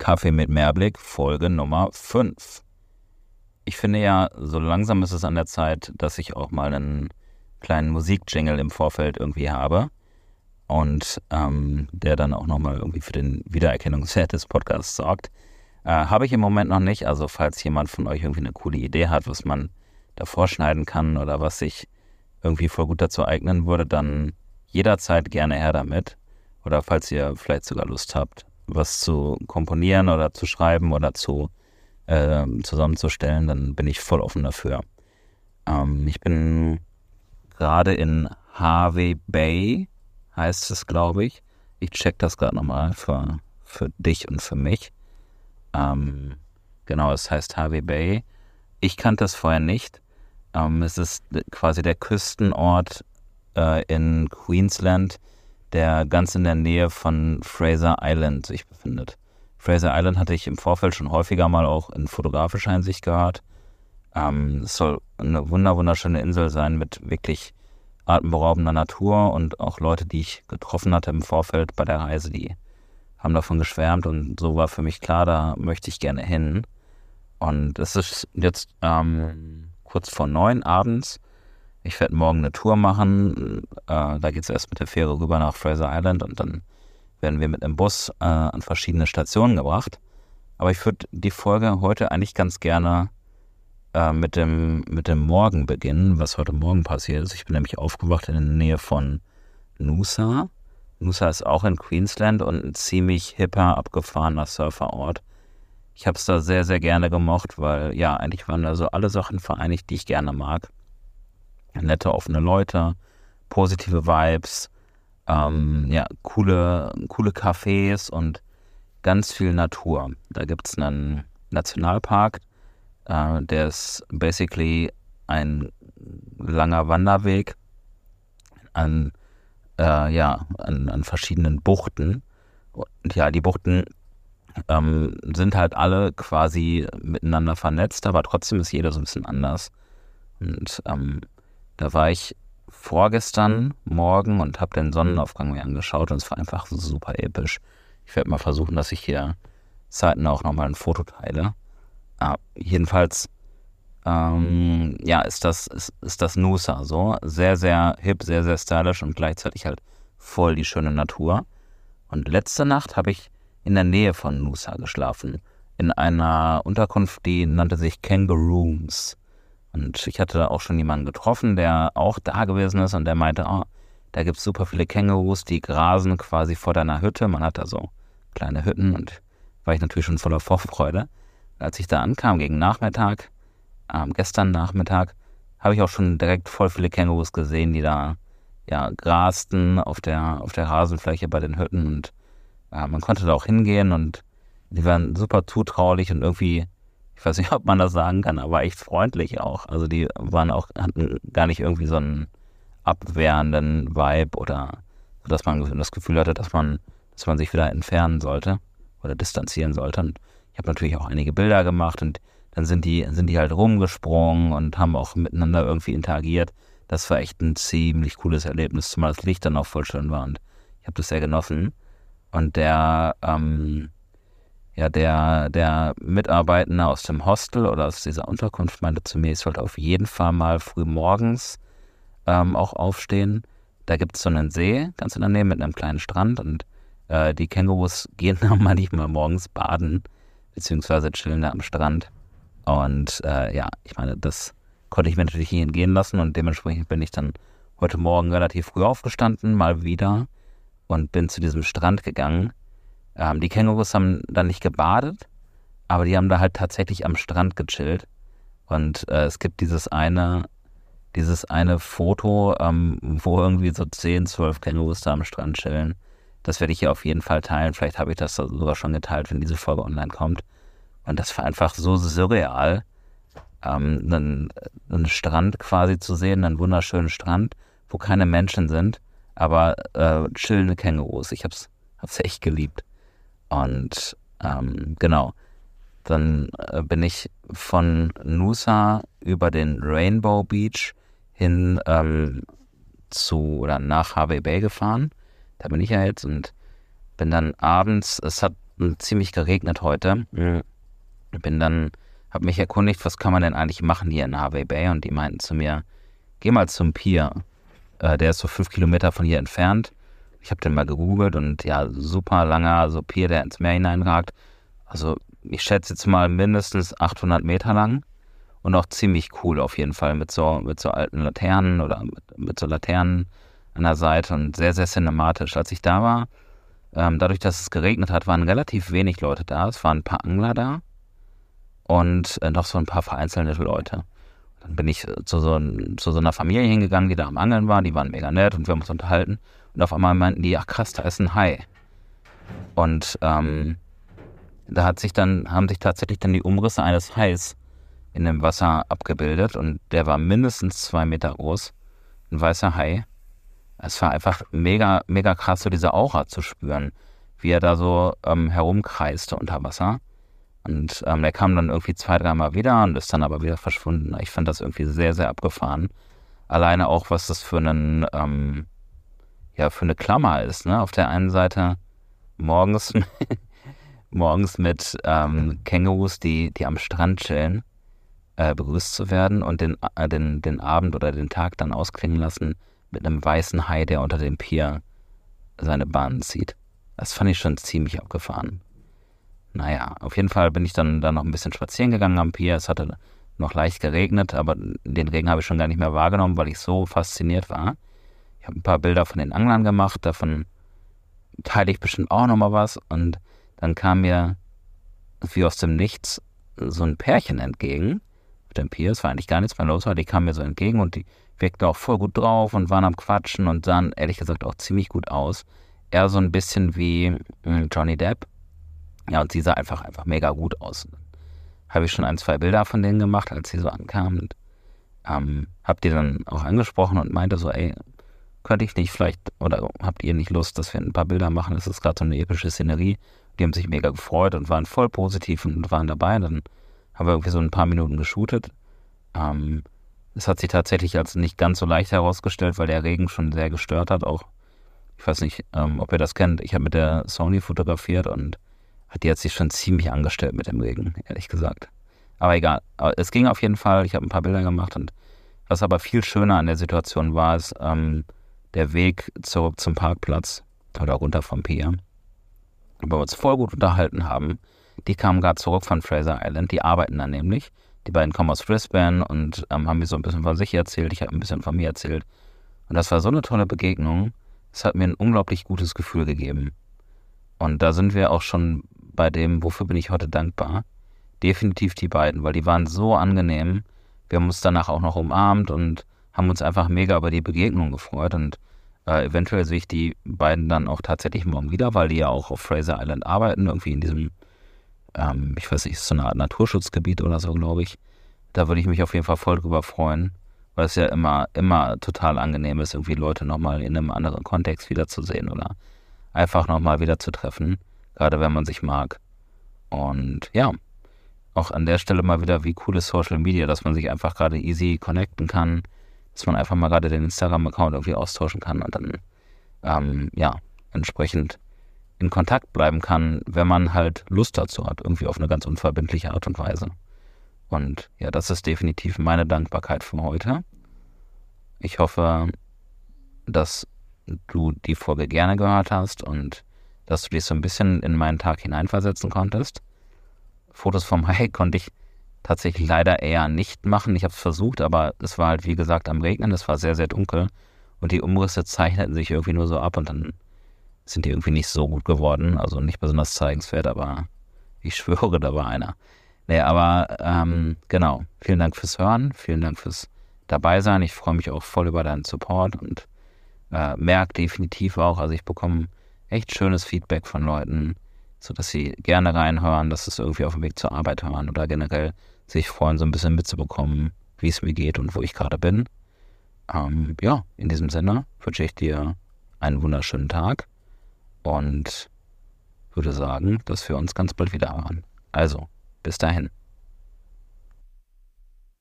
Kaffee mit Mehrblick, Folge Nummer 5. Ich finde ja, so langsam ist es an der Zeit, dass ich auch mal einen kleinen Musikjingle im Vorfeld irgendwie habe und ähm, der dann auch nochmal irgendwie für den Wiedererkennungswert des Podcasts sorgt. Äh, habe ich im Moment noch nicht, also falls jemand von euch irgendwie eine coole Idee hat, was man davor schneiden kann oder was sich irgendwie voll gut dazu eignen würde, dann jederzeit gerne her damit. Oder falls ihr vielleicht sogar Lust habt, was zu komponieren oder zu schreiben oder zu äh, zusammenzustellen, dann bin ich voll offen dafür. Ähm, ich bin gerade in Harvey Bay, heißt es, glaube ich. Ich check das gerade nochmal für, für dich und für mich. Ähm, genau, es heißt Harvey Bay. Ich kannte es vorher nicht. Ähm, es ist quasi der Küstenort äh, in Queensland, der ganz in der Nähe von Fraser Island sich befindet. Fraser Island hatte ich im Vorfeld schon häufiger mal auch in fotografischer Hinsicht gehört. Ähm, es soll eine wunder wunderschöne Insel sein mit wirklich atemberaubender Natur und auch Leute, die ich getroffen hatte im Vorfeld bei der Reise, die haben davon geschwärmt und so war für mich klar, da möchte ich gerne hin. Und es ist jetzt ähm, kurz vor neun abends ich werde morgen eine Tour machen. Äh, da geht es erst mit der Fähre rüber nach Fraser Island und dann werden wir mit einem Bus äh, an verschiedene Stationen gebracht. Aber ich würde die Folge heute eigentlich ganz gerne äh, mit, dem, mit dem Morgen beginnen, was heute Morgen passiert ist. Ich bin nämlich aufgewacht in der Nähe von Noosa. Noosa ist auch in Queensland und ein ziemlich hipper, abgefahrener Surferort. Ich habe es da sehr, sehr gerne gemocht, weil ja, eigentlich waren da so alle Sachen vereinigt, die ich gerne mag nette, offene Leute, positive Vibes, ähm, ja, coole, coole Cafés und ganz viel Natur. Da gibt es einen Nationalpark, äh, der ist basically ein langer Wanderweg an, äh, ja, an, an verschiedenen Buchten. Und ja, die Buchten ähm, sind halt alle quasi miteinander vernetzt, aber trotzdem ist jeder so ein bisschen anders. Und ähm, da war ich vorgestern Morgen und habe den Sonnenaufgang mir angeschaut und es war einfach super episch. Ich werde mal versuchen, dass ich hier Zeiten auch nochmal ein Foto teile. Ah, jedenfalls, ähm, ja, ist das, ist, ist das Nusa so. Sehr, sehr hip, sehr, sehr stylisch und gleichzeitig halt voll die schöne Natur. Und letzte Nacht habe ich in der Nähe von Nusa geschlafen. In einer Unterkunft, die nannte sich Kangaroos. Und ich hatte da auch schon jemanden getroffen, der auch da gewesen ist und der meinte, oh, da gibt es super viele Kängurus, die grasen quasi vor deiner Hütte. Man hat da so kleine Hütten und war ich natürlich schon voller Vorfreude. Als ich da ankam gegen Nachmittag, ähm, gestern Nachmittag, habe ich auch schon direkt voll viele Kängurus gesehen, die da ja grasten auf der, auf der Rasenfläche bei den Hütten und äh, man konnte da auch hingehen und die waren super zutraulich und irgendwie ich weiß nicht, ob man das sagen kann, aber echt freundlich auch. Also die waren auch, hatten gar nicht irgendwie so einen abwehrenden Vibe oder dass man das Gefühl hatte, dass man, dass man sich wieder entfernen sollte oder distanzieren sollte. Und ich habe natürlich auch einige Bilder gemacht und dann sind die, sind die halt rumgesprungen und haben auch miteinander irgendwie interagiert. Das war echt ein ziemlich cooles Erlebnis, zumal das Licht dann auch voll schön war und ich habe das sehr genossen. Und der, ähm, ja, der, der Mitarbeitende aus dem Hostel oder aus dieser Unterkunft meinte zu mir, ich sollte auf jeden Fall mal früh morgens ähm, auch aufstehen. Da gibt es so einen See ganz in der Nähe mit einem kleinen Strand und äh, die Kängurus gehen da manchmal morgens baden, beziehungsweise chillen da am Strand. Und äh, ja, ich meine, das konnte ich mir natürlich nicht entgehen lassen und dementsprechend bin ich dann heute Morgen relativ früh aufgestanden, mal wieder und bin zu diesem Strand gegangen ähm, die Kängurus haben da nicht gebadet, aber die haben da halt tatsächlich am Strand gechillt. Und äh, es gibt dieses eine, dieses eine Foto, ähm, wo irgendwie so 10, 12 Kängurus da am Strand chillen. Das werde ich hier auf jeden Fall teilen. Vielleicht habe ich das sogar schon geteilt, wenn diese Folge online kommt. Und das war einfach so surreal, ähm, einen, einen Strand quasi zu sehen, einen wunderschönen Strand, wo keine Menschen sind, aber äh, chillende Kängurus. Ich hab's, hab's echt geliebt. Und ähm, genau, dann äh, bin ich von Nusa über den Rainbow Beach hin ähm, zu oder nach Harvey Bay gefahren. Da bin ich ja jetzt und bin dann abends, es hat und ziemlich geregnet heute. Mhm. Bin dann, habe mich erkundigt, was kann man denn eigentlich machen hier in Harvey Bay und die meinten zu mir, geh mal zum Pier. Äh, der ist so fünf Kilometer von hier entfernt. Ich habe den mal gegoogelt und ja, super langer so Pier, der ins Meer hineinragt. Also ich schätze jetzt mal mindestens 800 Meter lang und auch ziemlich cool auf jeden Fall mit so, mit so alten Laternen oder mit, mit so Laternen an der Seite und sehr, sehr cinematisch. Als ich da war, ähm, dadurch, dass es geregnet hat, waren relativ wenig Leute da. Es waren ein paar Angler da und äh, noch so ein paar vereinzelte Leute. Dann bin ich äh, zu so, zu so einer Familie hingegangen, die da am Angeln war. Die waren mega nett und wir haben uns unterhalten. Und auf einmal meinten die, ach krass, da ist ein Hai. Und ähm, da hat sich dann, haben sich tatsächlich dann die Umrisse eines Hais in dem Wasser abgebildet und der war mindestens zwei Meter groß. Ein weißer Hai. Es war einfach mega, mega krass, so diese Aura zu spüren, wie er da so ähm, herumkreiste unter Wasser. Und ähm, der kam dann irgendwie zwei, dreimal wieder und ist dann aber wieder verschwunden. Ich fand das irgendwie sehr, sehr abgefahren. Alleine auch, was das für einen, ähm, ja, für eine Klammer ist. Ne? Auf der einen Seite morgens, morgens mit ähm, Kängurus, die, die am Strand chillen, äh, begrüßt zu werden und den, äh, den, den Abend oder den Tag dann ausklingen lassen mit einem weißen Hai, der unter dem Pier seine Bahn zieht. Das fand ich schon ziemlich abgefahren. Naja, auf jeden Fall bin ich dann, dann noch ein bisschen spazieren gegangen am Pier. Es hatte noch leicht geregnet, aber den Regen habe ich schon gar nicht mehr wahrgenommen, weil ich so fasziniert war. Ich habe ein paar Bilder von den Anglern gemacht, davon teile ich bestimmt auch nochmal was. Und dann kam mir wie aus dem Nichts so ein Pärchen entgegen auf dem Pier. Es war eigentlich gar nichts mehr los, aber die kamen mir so entgegen und die wirkten auch voll gut drauf und waren am Quatschen und sahen ehrlich gesagt auch ziemlich gut aus. Eher so ein bisschen wie hm, Johnny Depp. Ja, und sie sah einfach, einfach mega gut aus. Habe ich schon ein, zwei Bilder von denen gemacht, als sie so ankamen. Und, ähm, hab die dann auch angesprochen und meinte so, ey, könnte ich nicht vielleicht, oder habt ihr nicht Lust, dass wir ein paar Bilder machen? Das ist gerade so eine epische Szenerie. Die haben sich mega gefreut und waren voll positiv und waren dabei. Dann haben wir irgendwie so ein paar Minuten geshootet. Ähm, es hat sich tatsächlich als nicht ganz so leicht herausgestellt, weil der Regen schon sehr gestört hat. Auch, ich weiß nicht, ähm, ob ihr das kennt. Ich habe mit der Sony fotografiert und die hat sich schon ziemlich angestellt mit dem Regen, ehrlich gesagt. Aber egal. Es ging auf jeden Fall. Ich habe ein paar Bilder gemacht und was aber viel schöner an der Situation war, ist ähm, der Weg zurück zum Parkplatz oder runter vom Pier, wo wir uns voll gut unterhalten haben. Die kamen gerade zurück von Fraser Island. Die arbeiten da nämlich. Die beiden kommen aus Brisbane und ähm, haben mir so ein bisschen von sich erzählt. Ich habe ein bisschen von mir erzählt. Und das war so eine tolle Begegnung. Es hat mir ein unglaublich gutes Gefühl gegeben. Und da sind wir auch schon bei dem, wofür bin ich heute dankbar. Definitiv die beiden, weil die waren so angenehm. Wir haben uns danach auch noch umarmt und haben uns einfach mega über die Begegnung gefreut. Und äh, eventuell sehe ich die beiden dann auch tatsächlich morgen wieder, weil die ja auch auf Fraser Island arbeiten, irgendwie in diesem ähm, ich weiß nicht, so eine Art Naturschutzgebiet oder so, glaube ich. Da würde ich mich auf jeden Fall voll drüber freuen, weil es ja immer, immer total angenehm ist, irgendwie Leute nochmal in einem anderen Kontext wiederzusehen oder einfach nochmal wieder zu treffen, gerade wenn man sich mag. Und ja, auch an der Stelle mal wieder, wie cool ist Social Media, dass man sich einfach gerade easy connecten kann, dass man einfach mal gerade den Instagram-Account irgendwie austauschen kann und dann, ähm, ja, entsprechend in Kontakt bleiben kann, wenn man halt Lust dazu hat, irgendwie auf eine ganz unverbindliche Art und Weise. Und ja, das ist definitiv meine Dankbarkeit für heute. Ich hoffe, dass du die Folge gerne gehört hast und dass du dich so ein bisschen in meinen Tag hineinversetzen konntest. Fotos vom Hai konnte ich tatsächlich leider eher nicht machen. Ich habe es versucht, aber es war halt wie gesagt am Regnen, es war sehr, sehr dunkel und die Umrisse zeichneten sich irgendwie nur so ab und dann sind die irgendwie nicht so gut geworden. Also nicht besonders zeigenswert, aber ich schwöre, da war einer. Nee, aber ähm, genau. Vielen Dank fürs Hören, vielen Dank fürs Dabeisein. Ich freue mich auch voll über deinen Support und äh, merke definitiv auch, also ich bekomme echt schönes Feedback von Leuten, sodass sie gerne reinhören, dass es irgendwie auf dem Weg zur Arbeit hören oder generell sich freuen, so ein bisschen mitzubekommen, wie es mir geht und wo ich gerade bin. Ähm, ja, in diesem Sinne wünsche ich dir einen wunderschönen Tag und würde sagen, dass wir uns ganz bald wieder hören. Also, bis dahin.